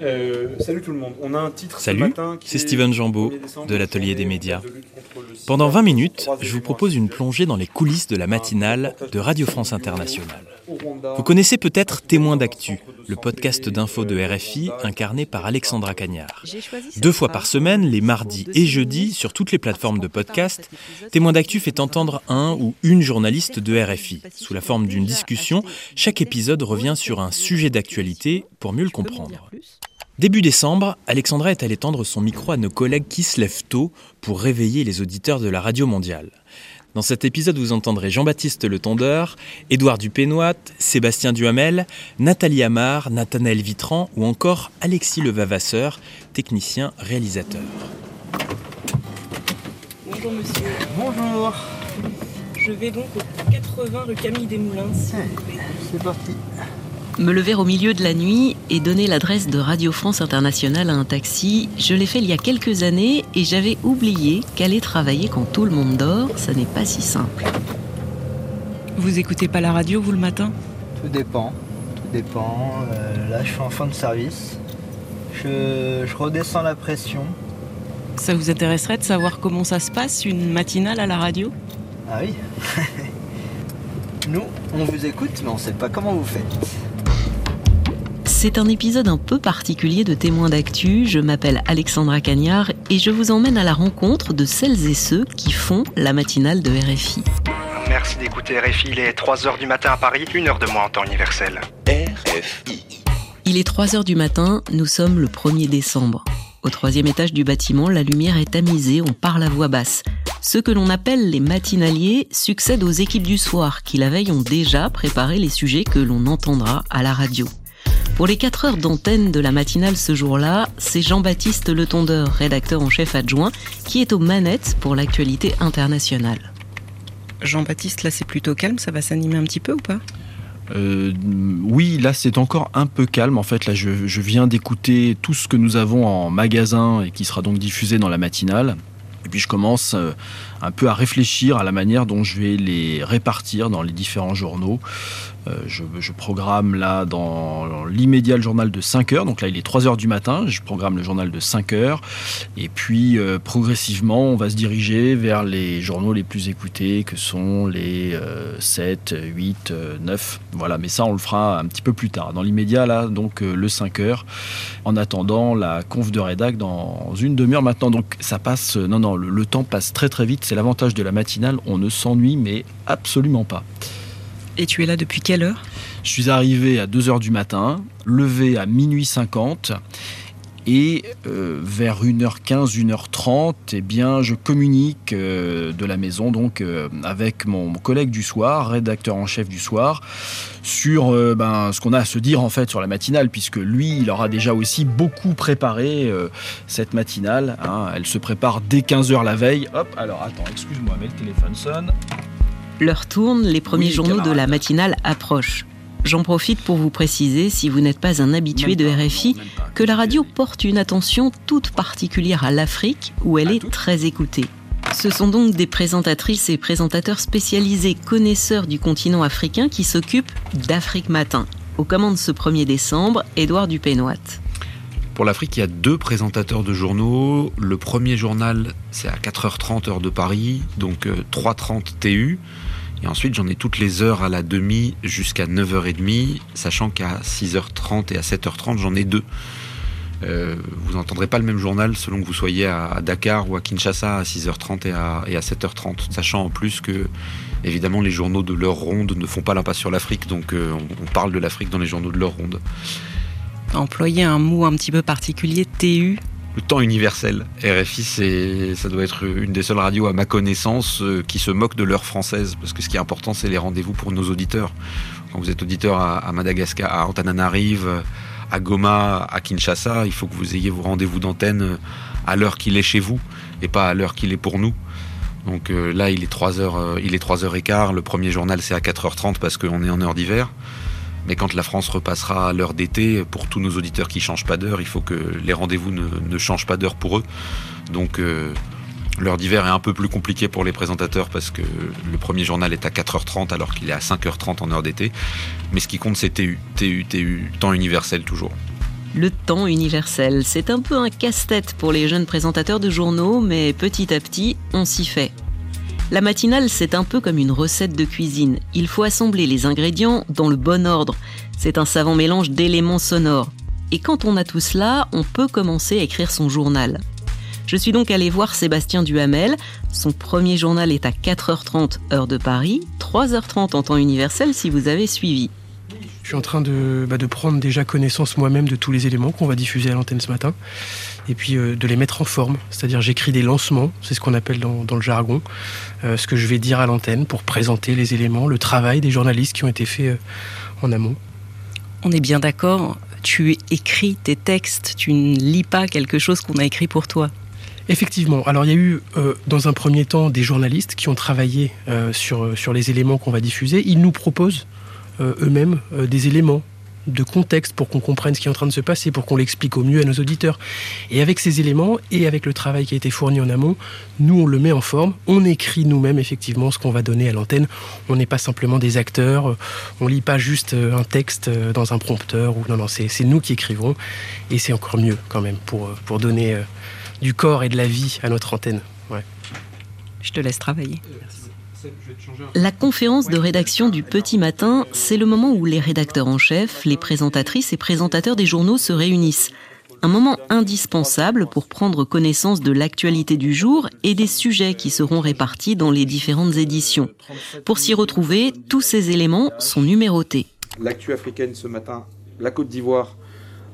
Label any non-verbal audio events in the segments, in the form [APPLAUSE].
Euh, salut tout le monde. On a un titre Salut, c'est Steven Jambeau de l'Atelier des médias. Pendant 20 minutes, je vous propose une plongée dans les coulisses de la matinale de Radio France Internationale. Vous connaissez peut-être Témoin d'actu, le podcast d'infos de RFI incarné par Alexandra Cagnard. Deux fois par semaine, les mardis et jeudis, sur toutes les plateformes de podcast, Témoin d'actu fait entendre un ou une journaliste de RFI. Sous la forme d'une discussion, chaque épisode revient sur un sujet d'actualité pour mieux le comprendre. Début décembre, Alexandra est allée tendre son micro à nos collègues qui se lèvent tôt pour réveiller les auditeurs de la radio mondiale. Dans cet épisode, vous entendrez Jean-Baptiste Le Tondeur, Édouard Dupénoit, Sébastien Duhamel, Nathalie Amar, Nathanaël Vitran ou encore Alexis Levavasseur, technicien réalisateur. Bonjour monsieur. Bonjour. Je vais donc au 80 rue Camille Desmoulins. C'est parti me lever au milieu de la nuit et donner l'adresse de Radio France Internationale à un taxi, je l'ai fait il y a quelques années et j'avais oublié qu'aller travailler quand tout le monde dort, ça n'est pas si simple. Vous écoutez pas la radio, vous, le matin? Tout dépend. Tout dépend. Euh, là, je suis en fin de service. Je, je redescends la pression. Ça vous intéresserait de savoir comment ça se passe, une matinale à la radio? Ah oui [LAUGHS] Nous, on vous écoute, mais on sait pas comment vous faites. C'est un épisode un peu particulier de Témoins d'actu. Je m'appelle Alexandra Cagnard et je vous emmène à la rencontre de celles et ceux qui font la matinale de RFI. Merci d'écouter RFI. Il est 3h du matin à Paris, une heure de moins en temps universel. RFI. Il est 3h du matin, nous sommes le 1er décembre. Au troisième étage du bâtiment, la lumière est tamisée, on parle à voix basse. Ceux que l'on appelle les matinaliers succèdent aux équipes du soir qui la veille ont déjà préparé les sujets que l'on entendra à la radio. Pour les 4 heures d'antenne de la matinale ce jour-là, c'est Jean-Baptiste Le Tondeur, rédacteur en chef adjoint, qui est aux manettes pour l'actualité internationale. Jean-Baptiste, là c'est plutôt calme, ça va s'animer un petit peu ou pas? Euh, oui, là c'est encore un peu calme. En fait, là je, je viens d'écouter tout ce que nous avons en magasin et qui sera donc diffusé dans la matinale. Et puis je commence euh, un peu à réfléchir à la manière dont je vais les répartir dans les différents journaux. Euh, je, programme là dans l'immédiat le journal de 5 heures. Donc là, il est 3 heures du matin. Je programme le journal de 5 heures. Et puis, euh, progressivement, on va se diriger vers les journaux les plus écoutés, que sont les 7, 8, 9. Voilà, mais ça, on le fera un petit peu plus tard. Dans l'immédiat, là, donc le 5 heures. En attendant la conf de rédac dans une demi-heure maintenant. Donc ça passe. Non, non, le temps passe très très vite c'est l'avantage de la matinale, on ne s'ennuie mais absolument pas. Et tu es là depuis quelle heure? Je suis arrivé à 2h du matin, levé à minuit 50 et euh, vers 1h15, 1h30, eh bien, je communique euh, de la maison donc euh, avec mon, collègue du soir, rédacteur en chef du soir, sur ben, ce qu'on a à se dire en fait sur la matinale, puisque lui, il aura déjà aussi beaucoup préparé cette matinale. Hein. Elle se prépare dès 15h la veille. Hop, alors attends, excuse-moi, mais le téléphone sonne. L'heure tourne, les premiers journaux de la matinale approchent. J'en profite pour vous préciser, si vous n'êtes pas un habitué de RFI, que la radio porte une attention toute particulière à l'Afrique, où elle est très écoutée. Ce sont donc des présentatrices et présentateurs spécialisés connaisseurs du continent africain qui s'occupent d'Afrique Matin. Aux commandes ce 1er décembre, Édouard Dupénoit. Pour l'Afrique, il y a deux présentateurs de journaux. Le premier journal, c'est à 4h30 heure de Paris, donc 3h30 euh, TU. Et ensuite, j'en ai toutes les heures à la demi jusqu'à 9h30, sachant qu'à 6h30 et à 7h30, j'en ai deux. Euh, vous n'entendrez pas le même journal selon que vous soyez à, Dakar ou à Kinshasa à 6h30 et à, 7h30, sachant en plus que, évidemment, les journaux de l'heure ronde ne font pas l'impasse sur l'Afrique, donc euh, on, parle de l'Afrique dans les journaux de l'heure ronde. Employer un mot un petit peu particulier, TU, le temps universel. RFI, c'est, ça doit être une des seules radios à ma connaissance euh, qui se moque de l'heure française, parce que ce qui est important, c'est les rendez-vous pour nos auditeurs. Quand vous êtes auditeur à, Madagascar, à Antananarive, à Goma, à Kinshasa, il faut que vous ayez vos rendez-vous d'antenne à l'heure qu'il est chez vous et pas à l'heure qu'il est pour nous. Donc euh, là, il est 3h, euh, il est 3h15. Le premier journal, c'est à 4h30 parce qu'on est en heure d'hiver. Mais quand la France repassera à l'heure d'été, pour tous nos auditeurs qui ne changent pas d'heure, il faut que les rendez-vous ne, changent pas d'heure pour eux. Donc euh, l'heure d'hiver est un peu plus compliquée pour les présentateurs parce que le premier journal est à 4h30 alors qu'il est à 5h30 en heure d'été. Mais ce qui compte, c'est TU, TU, TU, temps universel toujours. Le temps universel, c'est un peu un casse-tête pour les jeunes présentateurs de journaux, mais petit à petit, on s'y fait. La matinale, c'est un peu comme une recette de cuisine. Il faut assembler les ingrédients dans le bon ordre. C'est un savant mélange d'éléments sonores. Et quand on a tout cela, on peut commencer à écrire son journal. Je suis donc allé voir Sébastien Duhamel. Son premier journal est à 4h30 heure de Paris, 3h30 en temps universel si vous avez suivi. Je suis en train de, bah, de prendre déjà connaissance moi-même de tous les éléments qu'on va diffuser à l'antenne ce matin et puis euh, de les mettre en forme. C'est-à-dire j'écris des lancements, c'est ce qu'on appelle dans, le jargon, euh, ce que je vais dire à l'antenne pour présenter les éléments, le travail des journalistes qui ont été faits euh, en amont. On est bien d'accord, tu écris tes textes, tu ne lis pas quelque chose qu'on a écrit pour toi. Effectivement. Alors il y a eu dans un premier temps des journalistes qui ont travaillé sur, sur les éléments qu'on va diffuser. Ils nous proposent eux-mêmes euh, des éléments de contexte pour qu'on comprenne ce qui est en train de se passer, pour qu'on l'explique au mieux à nos auditeurs. Et avec ces éléments et avec le travail qui a été fourni en amont, nous, on le met en forme, on écrit nous-mêmes effectivement ce qu'on va donner à l'antenne. On n'est pas simplement des acteurs, on lit pas juste euh, un texte dans un prompteur, ou non, non, c'est nous qui écrivons, et c'est encore mieux quand même pour, pour donner du corps et de la vie à notre antenne. Ouais. Je te laisse travailler. La conférence de rédaction du petit matin, c'est le moment où les rédacteurs en chef, les présentatrices et présentateurs des journaux se réunissent. Un moment indispensable pour prendre connaissance de l'actualité du jour et des sujets qui seront répartis dans les différentes éditions. Pour s'y retrouver, tous ces éléments sont numérotés. L'actu africaine ce matin, la Côte d'Ivoire,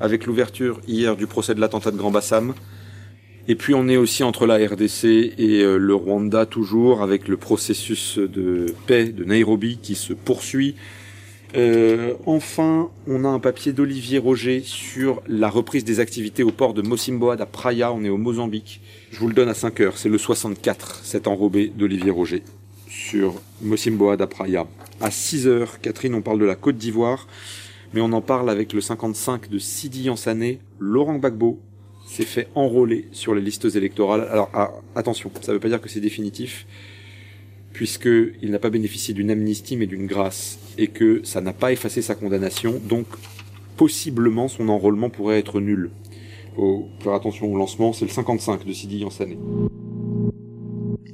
avec l'ouverture hier du procès de l'attentat de Grand Bassam, et puis on est aussi entre la RDC et euh, le Rwanda toujours avec le processus de paix de Nairobi qui se poursuit. Euh, enfin, on a un papier d'Olivier Roger sur la reprise des activités au port de Mosimboa à Praia, on est au Mozambique. Je vous le donne à 5 heures, c'est le 64, cet enrobé d'Olivier Roger sur Mosimboa à Praia. À 6 heures, Catherine, on parle de la Côte d'Ivoire, mais on en parle avec le 55 de Sidi Ansané, Laurent Gbagbo, s'est fait enrôler sur les listes électorales. Alors ah, attention, ça ne veut pas dire que c'est définitif, puisqu'il n'a pas bénéficié d'une amnistie mais d'une grâce, et que ça n'a pas effacé sa condamnation, donc possiblement son enrôlement pourrait être nul. Faut faire attention au lancement, c'est le 55 de Sidi Yansané.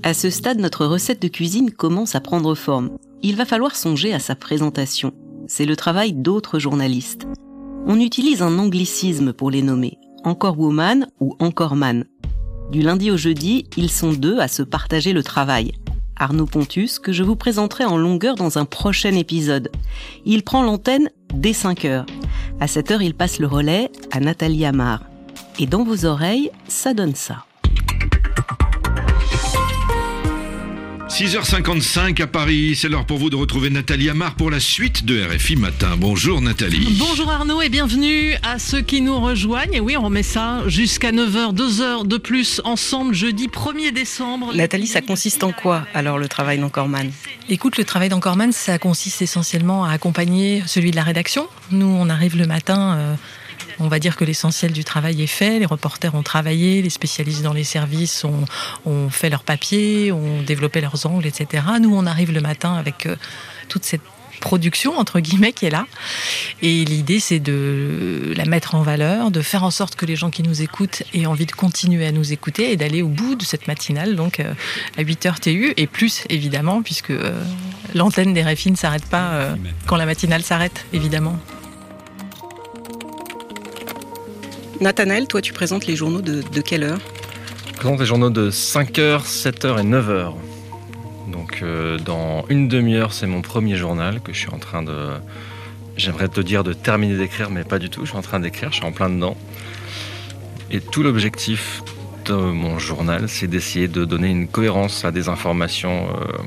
À ce stade, notre recette de cuisine commence à prendre forme. Il va falloir songer à sa présentation. C'est le travail d'autres journalistes. On utilise un anglicisme pour les nommer encore woman ou encore man. Du lundi au jeudi, ils sont deux à se partager le travail. Arnaud Pontus, que je vous présenterai en longueur dans un prochain épisode. Il prend l'antenne dès 5 heures. À 7 heures, il passe le relais à Nathalie Amar. Et dans vos oreilles, ça donne ça. 6h55 à Paris, c'est l'heure pour vous de retrouver Nathalie Amar pour la suite de RFI Matin. Bonjour Nathalie. Bonjour Arnaud et bienvenue à ceux qui nous rejoignent. Et oui, on remet ça jusqu'à 9h, 2 heures de plus ensemble jeudi 1er décembre. Nathalie, ça consiste en quoi alors le travail d'Encorman Écoute, le travail d'Encorman, ça consiste essentiellement à accompagner celui de la rédaction. Nous, on arrive le matin. On va dire que l'essentiel du travail est fait. Les reporters ont travaillé, les spécialistes dans les services ont, fait leurs papiers, ont développé leurs angles, etc. Nous, on arrive le matin avec euh, toute cette production entre guillemets qui est là et l'idée c'est de la mettre en valeur de faire en sorte que les gens qui nous écoutent aient envie de continuer à nous écouter et d'aller au bout de cette matinale donc euh, à 8h TU et plus évidemment puisque euh, l'antenne des RFI ne s'arrête pas quand la matinale s'arrête évidemment Nathanaël, toi, tu présentes les journaux de, quelle heure? Je présente les journaux de 5h, 7h et 9h. Donc, euh, dans une demi-heure, c'est mon premier journal que je suis en train de. J'aimerais te dire de terminer d'écrire, mais pas du tout. Je suis en train d'écrire, je suis en plein dedans. Et tout l'objectif de mon journal, c'est d'essayer de donner une cohérence à des informations euh,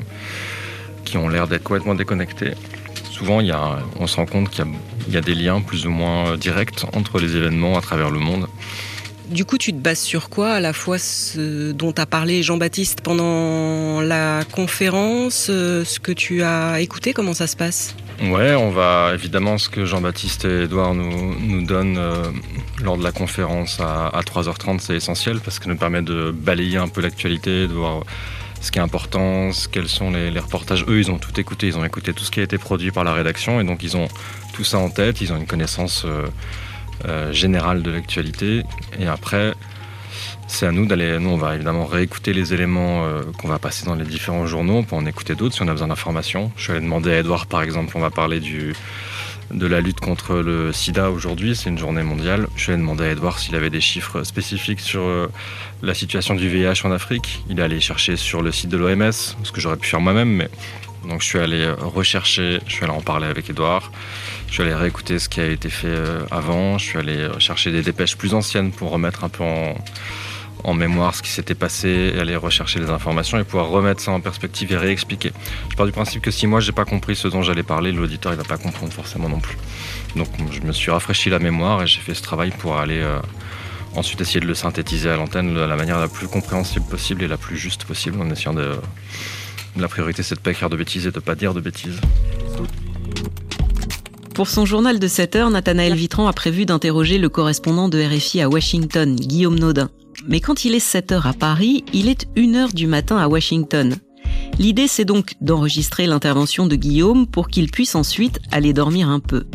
qui ont l'air d'être complètement déconnectées souvent, il y on se rend compte qu'il y, a des liens plus ou moins directs entre les événements à travers le monde. Du coup, tu te bases sur quoi À la fois ce dont a parlé Jean-Baptiste pendant la conférence, euh, ce que tu as écouté, comment ça se passe? Ouais, on va évidemment ce que Jean-Baptiste et Edouard nous, nous donnent euh, lors de la conférence à, à 3h30, c'est essentiel parce que ça nous permet de balayer un peu l'actualité, de voir ce qui est important, quels sont les, reportages. Eux, ils ont tout écouté, ils ont écouté tout ce qui a été produit par la rédaction et donc ils ont tout ça en tête, ils ont une connaissance euh, générale de l'actualité. Et après, c'est à nous d'aller. Nous, on va évidemment réécouter les éléments qu'on va passer dans les différents journaux. On peut en écouter d'autres si on a besoin d'informations. Je vais demander à Edouard, par exemple, on va parler du, de la lutte contre le sida aujourd'hui, c'est une journée mondiale. Je vais demander à Edouard s'il avait des chiffres spécifiques sur euh, la situation du VIH en Afrique. Il est allé chercher sur le site de l'OMS, ce que j'aurais pu faire moi-même, mais donc je suis allé rechercher, je suis allé en parler avec Edouard, je suis allé réécouter ce qui a été fait euh, avant, je suis allé chercher des dépêches plus anciennes pour remettre un peu en, en mémoire ce qui s'était passé, aller rechercher les informations et pouvoir remettre ça en perspective et réexpliquer. Je pars du principe que si moi j'ai pas compris ce dont j'allais parler, l'auditeur il va pas comprendre forcément non plus. Donc je me suis rafraîchi la mémoire et j'ai fait ce travail pour aller euh, ensuite essayer de le synthétiser à l'antenne de la manière la plus compréhensible possible et la plus juste possible en essayant de... La priorité c'est de pas écrire de bêtises et de pas dire de bêtises. Pour son journal de 7 heures, Nathanaël Vitran a prévu d'interroger le correspondant de RFI à Washington, Guillaume Naudin. Mais quand il est 7 heures à Paris, il est 1 heure du matin à Washington. L'idée, c'est donc d'enregistrer l'intervention de Guillaume pour qu'il puisse ensuite aller dormir un peu.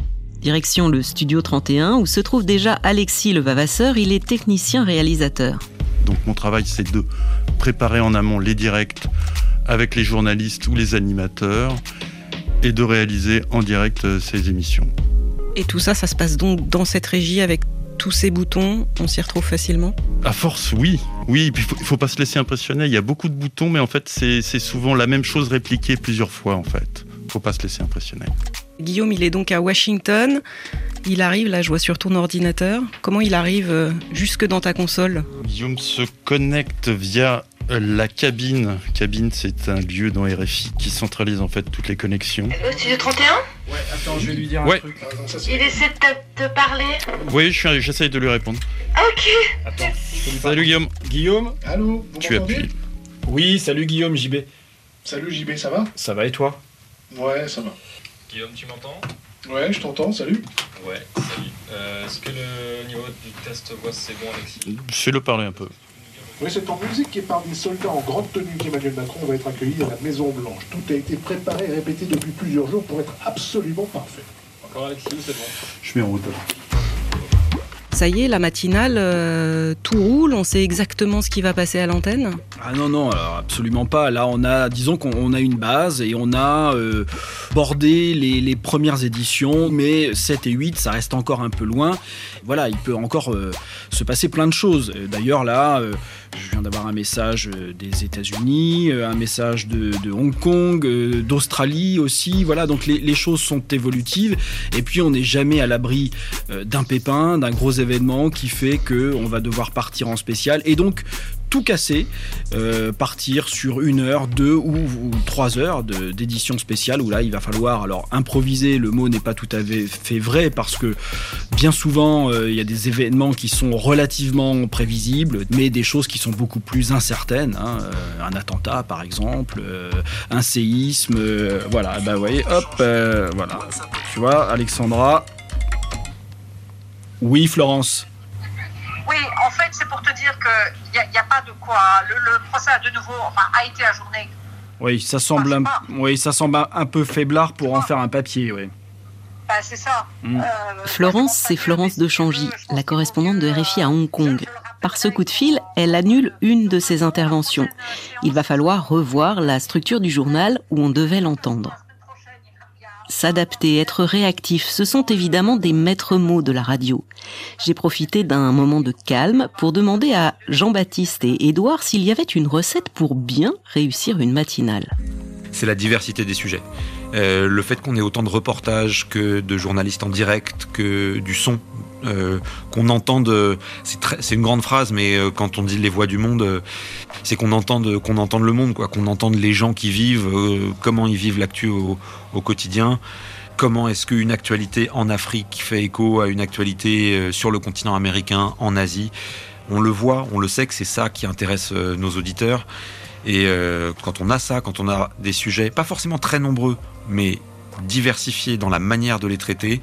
Direction le studio 31 où se trouve déjà Alexis le Vavasseur, il est technicien réalisateur. Donc mon travail c'est de préparer en amont les directs avec les journalistes ou les animateurs et de réaliser en direct euh, ces émissions. Et tout ça, ça se passe donc dans cette régie avec tous ces boutons, on s'y retrouve facilement À force, oui. Oui, il faut, faut pas se laisser impressionner. Il y a beaucoup de boutons, mais en fait, c'est souvent la même chose répliquée plusieurs fois, en fait. faut pas se laisser impressionner. Guillaume, il est donc à Washington. Il arrive, là je vois sur ton ordinateur. Comment il arrive euh, jusque dans ta console? Guillaume se connecte via la cabine. Cabine, c'est un lieu dans RFI qui centralise en fait toutes les connexions. Le studio 31 Ouais, attends, je vais lui dire un truc. Il essaie de te parler Oui, j'essaye de lui répondre. Ok. Attends. Salut Guillaume. Guillaume Allô Tu appuies. Oui, salut Guillaume, JB. Salut JB, ça va? Ça va et toi? Ouais, ça va. Guillaume, tu m'entends? Ouais, je t'entends, salut. Ouais, salut. Euh, Est-ce que le niveau du test voix c'est bon, Alexis? Fais-le parler un peu. Oui, c'est en musique et par des soldats en grande tenue qu'Emmanuel Macron va être accueilli à la Maison Blanche. Tout a été préparé et répété depuis plusieurs jours pour être absolument parfait. Encore Alexis, c'est bon Je mets en route. Ça y est, la matinale, euh, tout roule, on sait exactement ce qui va passer à l'antenne Ah non, non, alors absolument pas. Là, on a, disons qu'on a une base et on a euh, bordé les, les, premières éditions, mais 7 et 8, ça reste encore un peu loin. Voilà, il peut encore euh, se passer plein de choses. D'ailleurs, là, euh, je viens d'avoir un message euh, des États-Unis, un message de, Hong Kong, d'Australie aussi. Voilà, donc les, les, choses sont évolutives. Et puis, on n'est jamais à l'abri d'un pépin, d'un gros événement qui fait qu'on va devoir partir en spécial. Et donc, tout casser, euh, partir sur une heure, deux ou, trois heures d'édition spéciale où là il va falloir alors improviser. Le mot n'est pas tout à fait vrai parce que bien souvent euh, il y a des événements qui sont relativement prévisibles, mais des choses qui sont beaucoup plus incertaines. Hein, euh, un attentat par exemple, un séisme, voilà. Bah voyez, hop, voilà. Tu vois, Alexandra. Oui, Florence. Oui, en fait, c'est qu'il n'y a, a, pas de quoi. Le, le, procès a de nouveau, enfin, a été ajourné. Oui, ça semble, un, oui, ça semble un peu faiblard pour en faire un papier, oui. Bah, c'est ça. Mmh. Euh, Florence, c'est Florence de Changy, la correspondante de RFI à Hong Kong. Par ce coup de fil, elle annule une de ses interventions. Il va falloir revoir la structure du journal où on devait l'entendre. S'adapter, être réactif, ce sont évidemment des maîtres mots de la radio. J'ai profité d'un moment de calme pour demander à Jean-Baptiste et Édouard s'il y avait une recette pour bien réussir une matinale. C'est la diversité des sujets. Euh, le fait qu'on ait autant de reportages que de journalistes en direct, que du son, euh, qu'on entende, c'est une grande phrase, mais euh, quand on dit les voix du monde, c'est qu'on entende, le monde, qu'on entende les gens qui vivent, comment ils vivent l'actu au, au, quotidien. Comment est-ce qu'une actualité en Afrique fait écho à une actualité sur le continent américain, en Asie On le voit, on le sait que c'est ça qui intéresse nos auditeurs. Et euh, quand on a ça, quand on a des sujets, pas forcément très nombreux, mais diversifiés dans la manière de les traiter,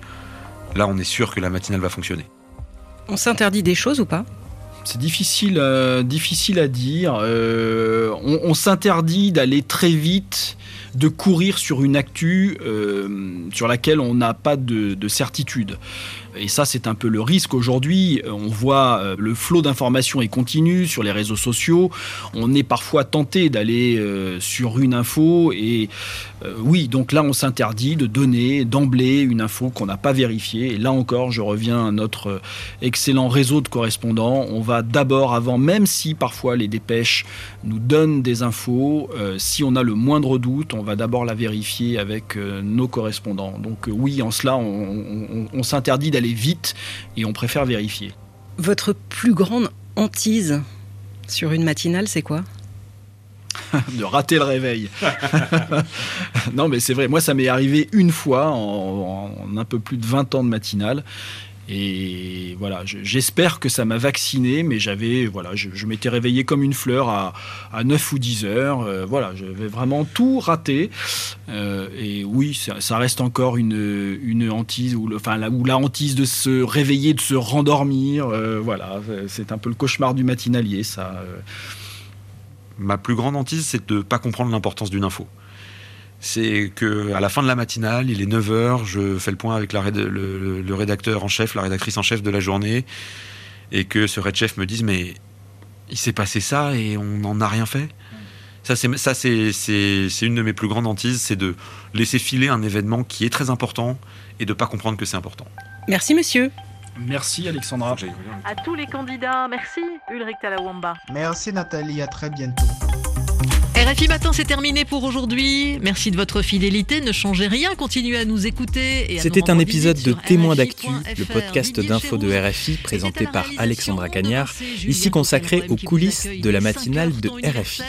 là on est sûr que la matinale va fonctionner. On s'interdit des choses ou pas? C'est difficile, euh, difficile à dire. Euh, on, on s'interdit d'aller très vite, de courir sur une actu euh, sur laquelle on n'a pas de, de certitude. Et ça, c'est un peu le risque aujourd'hui. On voit euh, le flot d'informations est continu sur les réseaux sociaux. On est parfois tenté d'aller euh, sur une info et euh, oui, donc là, on s'interdit de donner d'emblée une info qu'on n'a pas vérifiée. Et là encore, je reviens à notre excellent réseau de correspondants. On va d'abord, avant, même si parfois les dépêches nous donnent des infos, si on a le moindre doute, on va d'abord la vérifier avec nos correspondants. Donc oui, en cela, on s'interdit d'aller vite et on préfère vérifier. Votre plus grande hantise sur une matinale, c'est quoi? [LAUGHS] De rater le réveil. [LAUGHS] non, mais c'est vrai. Moi, ça m'est arrivé une fois en, en, un peu plus de 20 ans de matinale. Et voilà, j'espère que ça m'a vacciné, mais j'avais, voilà, je, m'étais réveillé comme une fleur à, 9 ou 10 heures. Euh, voilà, j'avais vraiment tout raté. Euh, et oui, ça, reste encore une, une hantise, ou, enfin, la, ou la hantise de se réveiller, de se rendormir. Euh, voilà, c'est un peu le cauchemar du matinalier, ça. Ma plus grande hantise, c'est de ne pas comprendre l'importance d'une info c'est que à la fin de la matinale, il est 9h, je fais le point avec le, rédacteur en chef, la rédactrice en chef de la journée, et que ce red chef me dise mais il s'est passé ça et on n'en a rien fait. Ça, c'est, ça c'est, c'est, une de mes plus grandes hantises, c'est de laisser filer un événement qui est très important et de ne pas comprendre que c'est important. Merci monsieur. Merci Alexandra. À tous les candidats, merci Ulrich Talawamba. Merci Nathalie, à très bientôt. RFI Matin, c'est terminé pour aujourd'hui. Merci de votre fidélité. Ne changez rien, continuez à nous écouter. C'était un épisode de Témoins d'actu, le podcast d'infos de RFI présenté par Alexandra Cagnard, ici consacré aux coulisses de la matinale de RFI.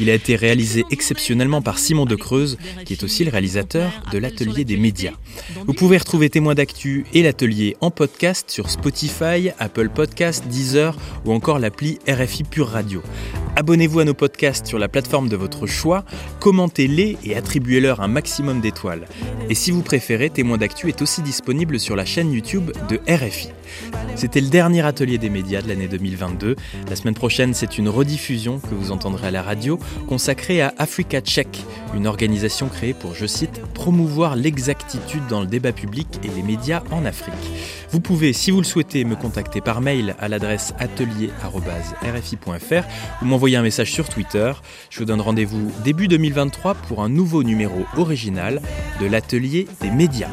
Il a été réalisé exceptionnellement par Simon de Creuse, qui est aussi le réalisateur de l'atelier des médias. Vous pouvez retrouver Témoins d'actu et l'atelier en podcast sur Spotify, Apple Podcasts, Deezer ou encore l'appli RFI Pure Radio. Abonnez-vous à nos podcasts sur la plateforme de votre choix, commentez-les et attribuez-leur un maximum d'étoiles. Et si vous préférez, Témoins d'actu est aussi disponible sur la chaîne YouTube de RFI. C'était le dernier atelier des médias de l'année 2022. La semaine prochaine, c'est une rediffusion que vous entendrez à la radio consacrée à Africa Check, une organisation créée pour, je cite, promouvoir l'exactitude dans le débat public et les médias en Afrique. Vous pouvez, si vous le souhaitez, me contacter par mail à l'adresse atelier.rfi.fr ou m'envoyer un message sur Twitter. Je vous donne rendez-vous début 2023 pour un nouveau numéro original de l'atelier des médias.